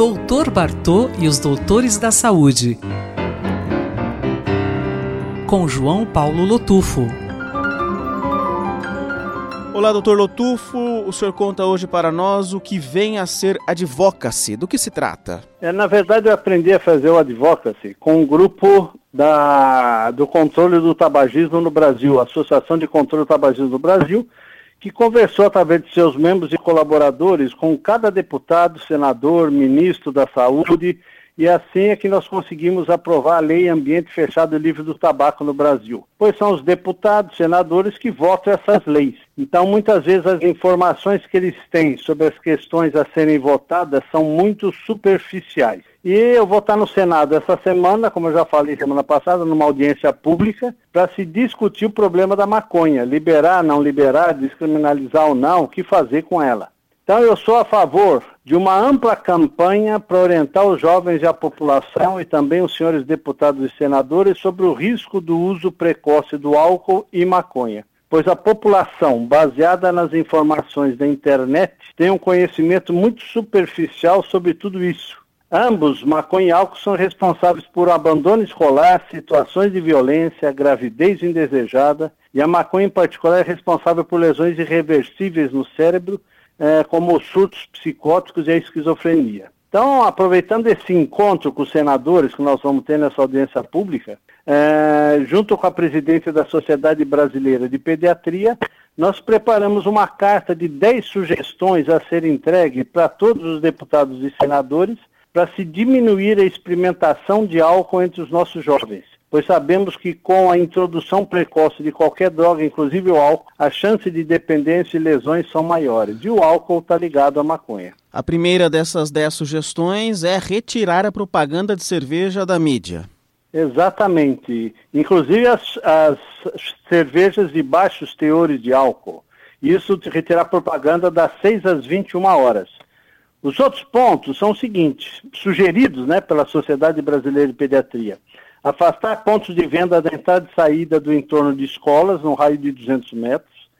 Doutor Bartô e os Doutores da Saúde. Com João Paulo Lotufo. Olá, doutor Lotufo. O senhor conta hoje para nós o que vem a ser advocacy. Do que se trata? É, na verdade, eu aprendi a fazer o advocacy com um grupo da, do controle do tabagismo no Brasil, Associação de Controle do Tabagismo do Brasil, que conversou através de seus membros e colaboradores com cada deputado, senador, ministro da Saúde, e assim é que nós conseguimos aprovar a Lei Ambiente Fechado e Livre do Tabaco no Brasil. Pois são os deputados, senadores que votam essas leis. Então, muitas vezes, as informações que eles têm sobre as questões a serem votadas são muito superficiais. E eu vou estar no Senado essa semana, como eu já falei semana passada, numa audiência pública, para se discutir o problema da maconha, liberar, não liberar, descriminalizar ou não, o que fazer com ela. Então, eu sou a favor de uma ampla campanha para orientar os jovens e a população e também os senhores deputados e senadores sobre o risco do uso precoce do álcool e maconha pois a população, baseada nas informações da internet, tem um conhecimento muito superficial sobre tudo isso. Ambos, maconha e álcool, são responsáveis por abandono escolar, situações de violência, gravidez indesejada, e a maconha, em particular, é responsável por lesões irreversíveis no cérebro, eh, como surtos psicóticos e a esquizofrenia. Então, aproveitando esse encontro com os senadores que nós vamos ter nessa audiência pública, é, junto com a presidência da Sociedade Brasileira de Pediatria, nós preparamos uma carta de 10 sugestões a ser entregue para todos os deputados e senadores para se diminuir a experimentação de álcool entre os nossos jovens pois sabemos que com a introdução precoce de qualquer droga, inclusive o álcool, a chance de dependência e lesões são maiores. E o álcool está ligado à maconha. A primeira dessas dez sugestões é retirar a propaganda de cerveja da mídia. Exatamente. Inclusive as, as cervejas de baixos teores de álcool. Isso de retirar propaganda das 6 às 21 horas. Os outros pontos são os seguintes, sugeridos né, pela Sociedade Brasileira de Pediatria. Afastar pontos de venda da entrada e saída do entorno de escolas, no raio de 200 metros,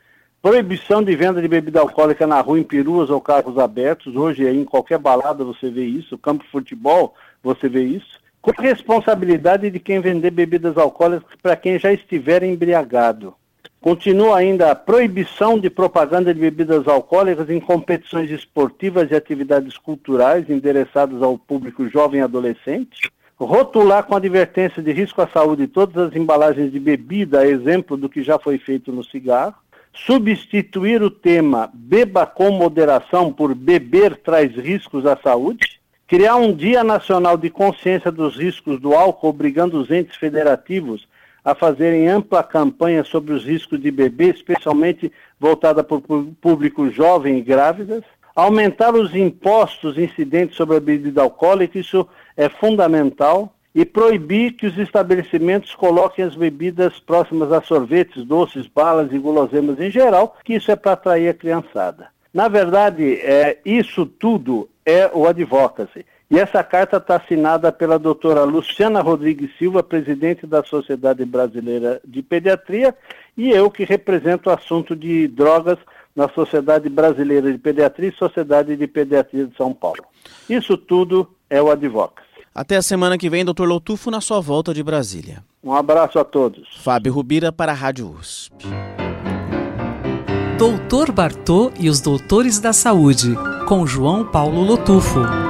proibição de venda de bebida alcoólica na rua em peruas ou carros abertos, hoje em qualquer balada você vê isso, campo de futebol você vê isso, com responsabilidade de quem vender bebidas alcoólicas para quem já estiver embriagado. Continua ainda a proibição de propaganda de bebidas alcoólicas em competições esportivas e atividades culturais endereçadas ao público jovem e adolescente. Rotular com advertência de risco à saúde todas as embalagens de bebida, exemplo do que já foi feito no cigarro, substituir o tema beba com moderação por beber traz riscos à saúde, criar um Dia Nacional de Consciência dos Riscos do Álcool, obrigando os entes federativos a fazerem ampla campanha sobre os riscos de beber, especialmente voltada para o público jovem e grávidas, aumentar os impostos incidentes sobre a bebida alcoólica, isso é fundamental, e proibir que os estabelecimentos coloquem as bebidas próximas a sorvetes, doces, balas e guloseimas em geral, que isso é para atrair a criançada. Na verdade, é, isso tudo é o advocacy. E essa carta está assinada pela doutora Luciana Rodrigues Silva, presidente da Sociedade Brasileira de Pediatria, e eu que represento o assunto de drogas na Sociedade Brasileira de Pediatria e Sociedade de Pediatria de São Paulo. Isso tudo é o Advocacy. Até a semana que vem, doutor Loutufo, na sua volta de Brasília. Um abraço a todos. Fábio Rubira para a Rádio USP. Doutor Bartô e os Doutores da Saúde, com João Paulo Lotufo.